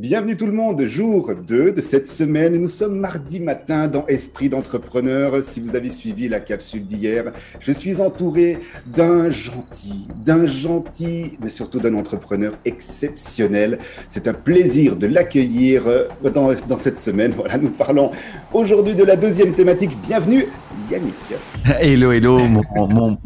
Bienvenue tout le monde, jour 2 de cette semaine. Nous sommes mardi matin dans Esprit d'entrepreneur. Si vous avez suivi la capsule d'hier, je suis entouré d'un gentil, d'un gentil, mais surtout d'un entrepreneur exceptionnel. C'est un plaisir de l'accueillir dans, dans, cette semaine. Voilà, nous parlons aujourd'hui de la deuxième thématique. Bienvenue Yannick. Hello, hello, mon, mon,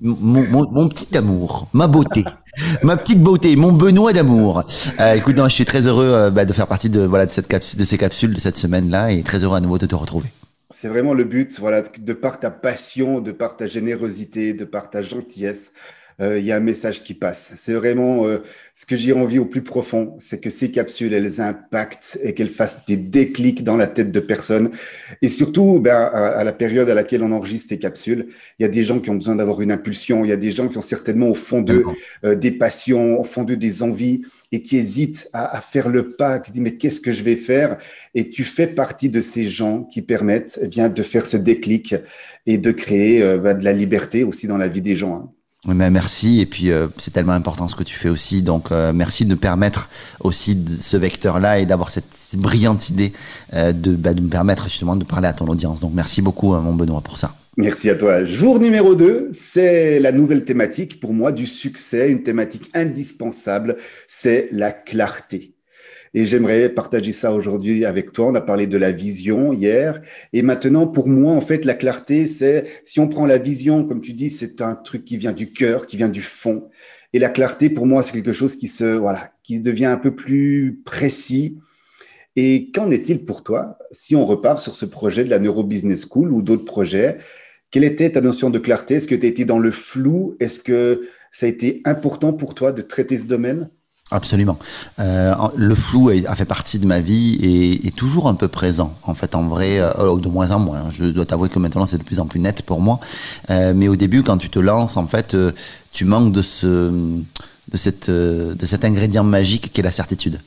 mon, petit amour, ma beauté, ma petite beauté, mon Benoît d'amour. Euh, écoute, non, je suis très heureux euh, bah, de faire partie de voilà de cette capsule, de ces capsules de cette semaine-là, et très heureux à nouveau de te retrouver. C'est vraiment le but, voilà, de par ta passion, de par ta générosité, de par ta gentillesse, il y a un message qui passe. C'est vraiment euh, ce que j'ai envie au plus profond, c'est que ces capsules, elles impactent et qu'elles fassent des déclics dans la tête de personnes. Et surtout, ben, à, la période à laquelle on enregistre ces capsules, il y a des gens qui ont besoin d'avoir une impulsion. Il y a des gens qui ont certainement au fond d'eux euh, des passions, au fond d'eux des envies et qui hésitent à, à, faire le pas, qui se disent mais qu'est-ce que je vais faire? Et tu fais partie de ces gens qui permettent eh bien de faire ce déclic et de créer ben, de la liberté aussi dans la vie des gens. Hein. Oui, mais merci. Et puis, euh, c'est tellement important ce que tu fais aussi. Donc, euh, merci de permettre aussi ce vecteur-là et d'avoir cette brillante idée euh, de, bah, me permettre justement de parler à ton audience. Donc, merci beaucoup, mon Benoît, pour ça. Merci à toi. Jour numéro 2, c'est la nouvelle thématique pour moi du succès, une thématique indispensable, c'est la clarté. Et j'aimerais partager ça aujourd'hui avec toi. On a parlé de la vision hier. Et maintenant, pour moi, en fait, la clarté, c'est, si on prend la vision, comme tu dis, c'est un truc qui vient du cœur, qui vient du fond. Et la clarté, pour moi, c'est quelque chose qui se, voilà, qui devient un peu plus précis. Et qu'en est-il pour toi si on repart sur ce projet de la Neuro Business School ou d'autres projets? Quelle était ta notion de clarté? Est-ce que tu as été dans le flou? Est-ce que ça a été important pour toi de traiter ce domaine? Absolument. Euh, le flou a fait partie de ma vie et est toujours un peu présent. En fait, en vrai, euh, de moins en moins. Je dois t'avouer que maintenant c'est de plus en plus net pour moi. Euh, mais au début, quand tu te lances, en fait, euh, tu manques de ce, de cette, euh, de cet ingrédient magique qui est la certitude.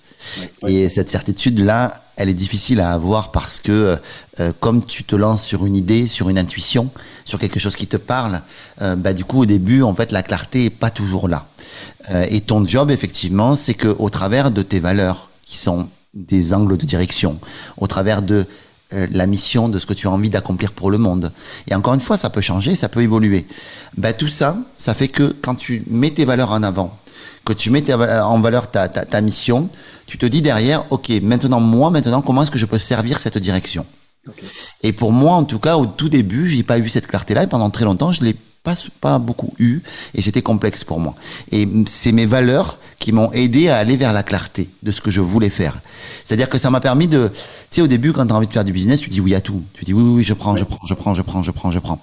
Et cette certitude-là, elle est difficile à avoir parce que euh, comme tu te lances sur une idée, sur une intuition, sur quelque chose qui te parle, euh, bah du coup au début en fait la clarté est pas toujours là. Euh, et ton job effectivement, c'est que au travers de tes valeurs qui sont des angles de direction, au travers de la mission de ce que tu as envie d'accomplir pour le monde. Et encore une fois, ça peut changer, ça peut évoluer. Bah, tout ça, ça fait que quand tu mets tes valeurs en avant, que tu mets en valeur ta, ta, ta mission, tu te dis derrière, ok, maintenant moi, maintenant, comment est-ce que je peux servir cette direction? Et pour moi, en tout cas, au tout début, j'ai pas eu cette clarté-là, et pendant très longtemps, je l'ai pas, pas beaucoup eu, et c'était complexe pour moi. Et c'est mes valeurs qui m'ont aidé à aller vers la clarté de ce que je voulais faire. C'est-à-dire que ça m'a permis de, tu sais, au début, quand tu as envie de faire du business, tu dis oui à tout. Tu dis oui, oui, oui, je prends, je prends, je prends, je prends, je prends, je prends.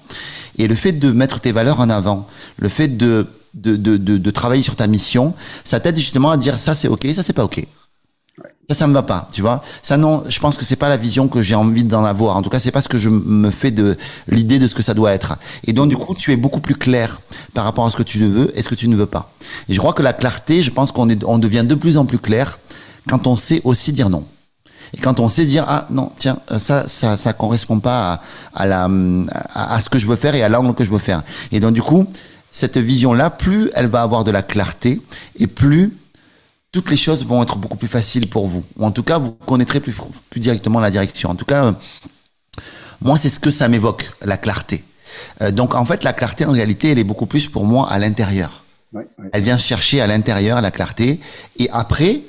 Et le fait de mettre tes valeurs en avant, le fait de de, de, de, de, travailler sur ta mission, ça t'aide justement à dire ça c'est ok, ça c'est pas ok. Ça, ça me va pas, tu vois. Ça, non, je pense que c'est pas la vision que j'ai envie d'en avoir. En tout cas, c'est pas ce que je me fais de l'idée de ce que ça doit être. Et donc, du coup, tu es beaucoup plus clair par rapport à ce que tu veux et ce que tu ne veux pas. Et je crois que la clarté, je pense qu'on est, on devient de plus en plus clair quand on sait aussi dire non. Et quand on sait dire ah non tiens ça ça ça correspond pas à, la à, à ce que je veux faire et à l'angle que je veux faire. Et donc du coup cette vision-là, plus elle va avoir de la clarté et plus toutes les choses vont être beaucoup plus faciles pour vous. Ou en tout cas, vous connaîtrez plus, plus directement la direction. En tout cas, euh, moi, c'est ce que ça m'évoque, la clarté. Euh, donc, en fait, la clarté, en réalité, elle est beaucoup plus pour moi à l'intérieur. Elle vient chercher à l'intérieur la clarté. Et après,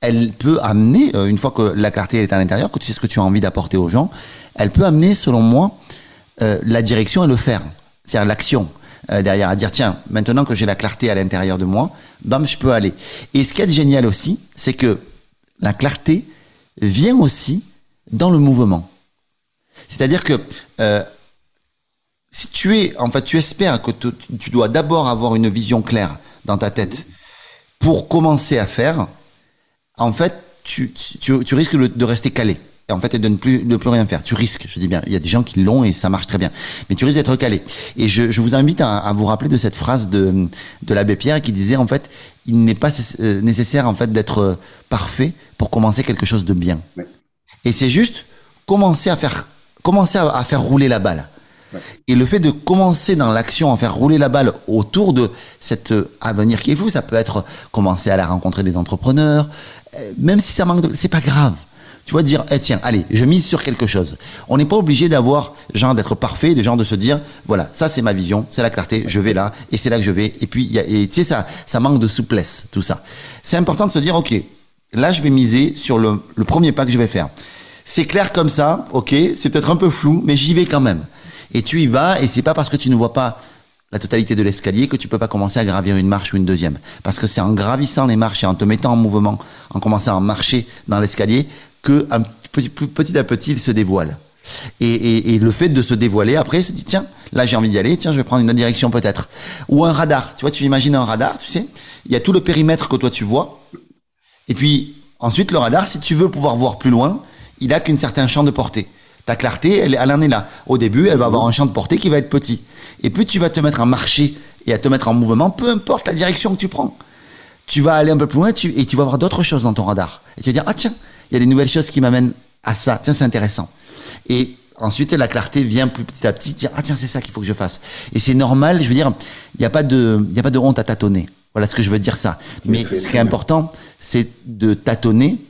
elle peut amener, euh, une fois que la clarté est à l'intérieur, que tu sais ce que tu as envie d'apporter aux gens, elle peut amener, selon moi, la direction et le faire. C'est-à-dire l'action. Euh, derrière, à dire tiens, maintenant que j'ai la clarté à l'intérieur de moi, bam, je peux aller. Et ce qui est génial aussi, c'est que la clarté vient aussi dans le mouvement. C'est-à-dire que euh, si tu es, en fait, tu espères que tu dois d'abord avoir une vision claire dans ta tête pour commencer à faire, en fait, tu, risques de rester calé et en fait et de ne plus de plus rien faire. Tu risques, je dis bien, il y a des gens qui l'ont et ça marche très bien, mais tu risques d'être calé. Et je, je vous invite à, à, vous rappeler de cette phrase de de l'abbé Pierre qui disait en fait, il n'est pas euh, nécessaire en fait d'être euh, parfait pour commencer quelque chose de bien. Et c'est juste commencer à faire commencer à, à, faire rouler la balle. Et le fait de commencer dans l'action, en faire rouler la balle autour de cet euh, avenir qui est fou, ça peut être commencer à la rencontrer des entrepreneurs, même si ça manque de, c'est pas grave. Tu vois, dire, eh tiens, allez, je mise sur quelque chose. On n'est pas obligé d'avoir, genre, d'être parfait, de genre de se dire, voilà, ça c'est ma vision, c'est la clarté, je vais là, et c'est là que je vais. Et puis, tu sais, ça, ça manque de souplesse, tout ça. C'est important de se dire, ok, là je vais miser sur le, le premier pas que je vais faire. C'est clair comme ça, ok, c'est peut-être un peu flou, mais j'y vais quand même. Et tu y vas, et c'est pas parce que tu ne vois pas la totalité de l'escalier que tu peux pas commencer à gravir une marche ou une deuxième. Parce que c'est en gravissant les marches et en te mettant en mouvement, en commençant à marcher dans l'escalier, que un petit, petit, à petit il se dévoile. Et, le fait de se dévoiler, après, se dit, tiens, là j'ai envie d'y aller, tiens, je vais prendre une autre direction peut-être. Ou un radar, tu vois, tu imagines un radar, tu sais, il y a tout le périmètre que toi tu vois. Et puis, ensuite, le radar, si tu veux pouvoir voir plus loin, il a qu'une certain champ de portée. Ta clarté, elle, elle en est là. Au début, elle va avoir un champ de portée qui va être petit. Et plus tu vas te mettre à marcher et à te mettre en mouvement, peu importe la direction que tu prends. Tu vas aller un peu plus loin et tu vas voir d'autres choses dans ton radar. Et tu vas dire, ah tiens, il y a des nouvelles choses qui m'amènent à ça. Tiens, c'est intéressant. Et ensuite, la clarté vient plus petit à petit dire, ah tiens, c'est ça qu'il faut que je fasse. Et c'est normal, je veux dire, il n'y a pas de, il y a pas de honte à tâtonner. Voilà ce que je veux dire ça. Mais ce qui est important, c'est de tâtonner,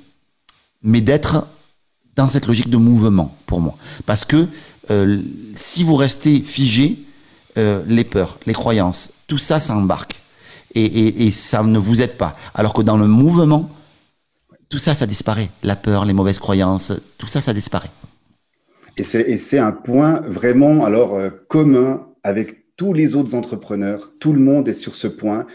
mais d'être dans cette logique de mouvement pour moi. Parce que euh, si vous restez figé, euh, les peurs, les croyances, tout ça, ça embarque. Et, et, et, ça ne vous aide pas. Alors que dans le mouvement, tout ça, ça disparaît. La peur, les mauvaises croyances, tout ça, ça disparaît. Et c'est un point vraiment alors euh, commun avec tous les autres entrepreneurs. Tout le monde est sur ce point.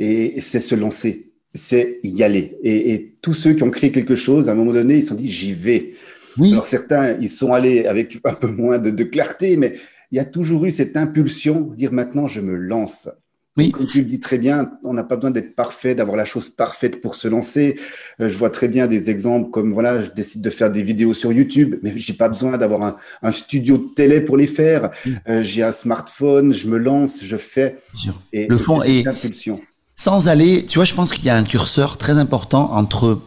Et c'est se lancer, c'est y aller. Et, et, tous ceux qui ont créé quelque chose, à un moment donné, ils se sont dit, j'y vais. Oui. Alors certains, ils sont allés avec un peu moins de, de clarté, mais il y a toujours eu cette impulsion, dire maintenant je me lance. Oui. Comme tu le dis très bien, on n'a pas besoin d'être parfait, d'avoir la chose parfaite pour se lancer. Euh, je vois très bien des exemples comme voilà, je décide de faire des vidéos sur YouTube, mais j'ai pas besoin d'avoir un, un, studio de télé pour les faire. Euh, j'ai un smartphone, je me lance, je fais. Et le fond est impulsion. Sans aller, tu vois, je pense qu'il y a un curseur très important entre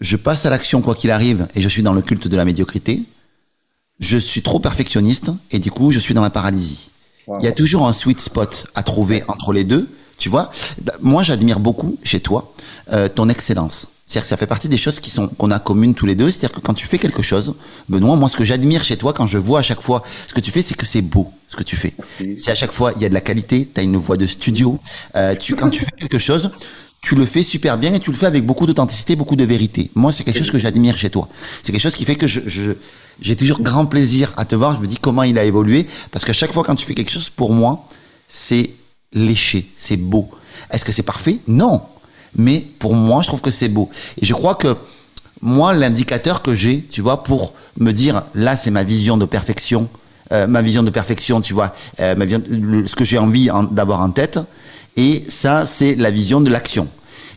je passe à l'action quoi qu'il arrive et je suis dans le culte de la médiocrité. Je suis trop perfectionniste et du coup, je suis dans la paralysie. Wow. Il y a toujours un sweet spot à trouver entre les deux. Tu vois, moi, j'admire beaucoup chez toi euh, ton excellence. C'est-à-dire que ça fait partie des choses qui sont qu'on a communes tous les deux. C'est-à-dire que quand tu fais quelque chose, Benoît, moi, ce que j'admire chez toi, quand je vois à chaque fois ce que tu fais, c'est que c'est beau ce que tu fais. C'est à chaque fois, il y a de la qualité. Tu as une voix de studio. Euh, tu, quand tu fais quelque chose, tu le fais super bien et tu le fais avec beaucoup d'authenticité, beaucoup de vérité. Moi, c'est quelque chose que j'admire chez toi. C'est quelque chose qui fait que je, je j'ai toujours grand plaisir à te voir. Je me dis comment il a évolué parce qu'à chaque fois quand tu fais quelque chose, pour moi, c'est léché, c'est beau. Est-ce que c'est parfait? Non. Mais pour moi, je trouve que c'est beau. Et je crois que moi, l'indicateur que j'ai, tu vois, pour me dire là, c'est ma vision de perfection, euh, ma vision de perfection, tu vois, euh, ma vision, le, ce que j'ai envie d'avoir en tête, et ça, c'est la vision de l'action.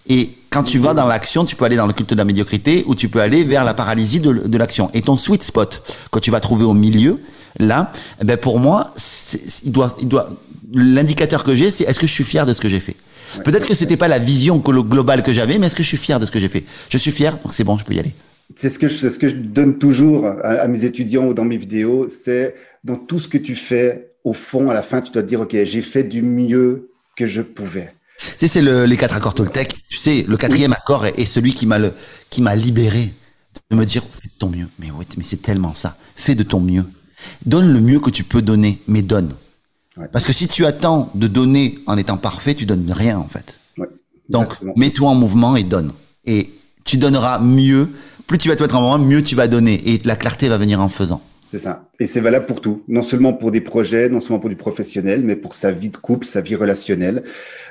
Et quand tu vas dans l'action, tu peux aller dans le culte de la médiocrité ou tu peux aller vers la paralysie de, de l'action. Et ton sweet spot, que tu vas trouver au milieu, là, eh ben pour moi, il doit, il doit, l'indicateur que j'ai, c'est est-ce que je suis fier de ce que j'ai fait? Peut-être que c'était pas la vision globale que j'avais, mais est-ce que je suis fier de ce que j'ai fait? Je suis fier, donc c'est bon, je peux y aller. C'est ce que je, ce que je donne toujours à, à mes étudiants ou dans mes vidéos, c'est dans tout ce que tu fais, au fond, à la fin, tu dois te dire, ok, j'ai fait du mieux que je pouvais. Tu sais, c'est le, les quatre accords Toltec. Tu sais, le quatrième accord est, est celui qui m'a le, qui m'a libéré de me dire, fais de ton mieux. Mais ouais, mais c'est tellement ça. Fais de ton mieux. Donne le mieux que tu peux donner, mais donne. Ouais. Parce que si tu attends de donner en étant parfait, tu donnes rien, en fait. Ouais, Donc, mets-toi en mouvement et donne. Et tu donneras mieux. Plus tu vas te mettre en mouvement, mieux tu vas donner. Et la clarté va venir en faisant. C'est ça. Et c'est valable pour tout. Non seulement pour des projets, non seulement pour du professionnel, mais pour sa vie de couple, sa vie relationnelle,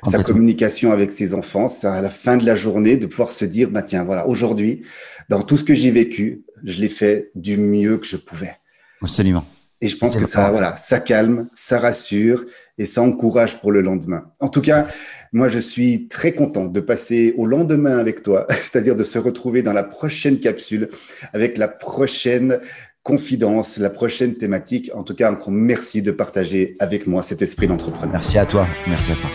sa communication avec ses enfants. À la fin de la journée de pouvoir se dire, bah tiens, voilà, aujourd'hui, dans tout ce que j'ai vécu, je l'ai fait du mieux que je pouvais. Absolument. Et je pense que ça, voilà, ça calme, ça rassure et ça encourage pour le lendemain. En tout cas, moi, je suis très content de passer au lendemain avec toi, c'est-à-dire de se retrouver dans la prochaine capsule avec la prochaine confidence, la prochaine thématique. En tout cas, encore merci de partager avec moi cet esprit d'entrepreneur. Merci à toi. Merci à toi.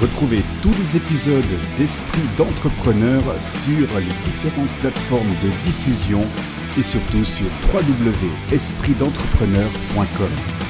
Retrouvez tous les épisodes d'Esprit d'entrepreneur sur les différentes plateformes de diffusion et surtout sur www.espritdentrepreneur.com.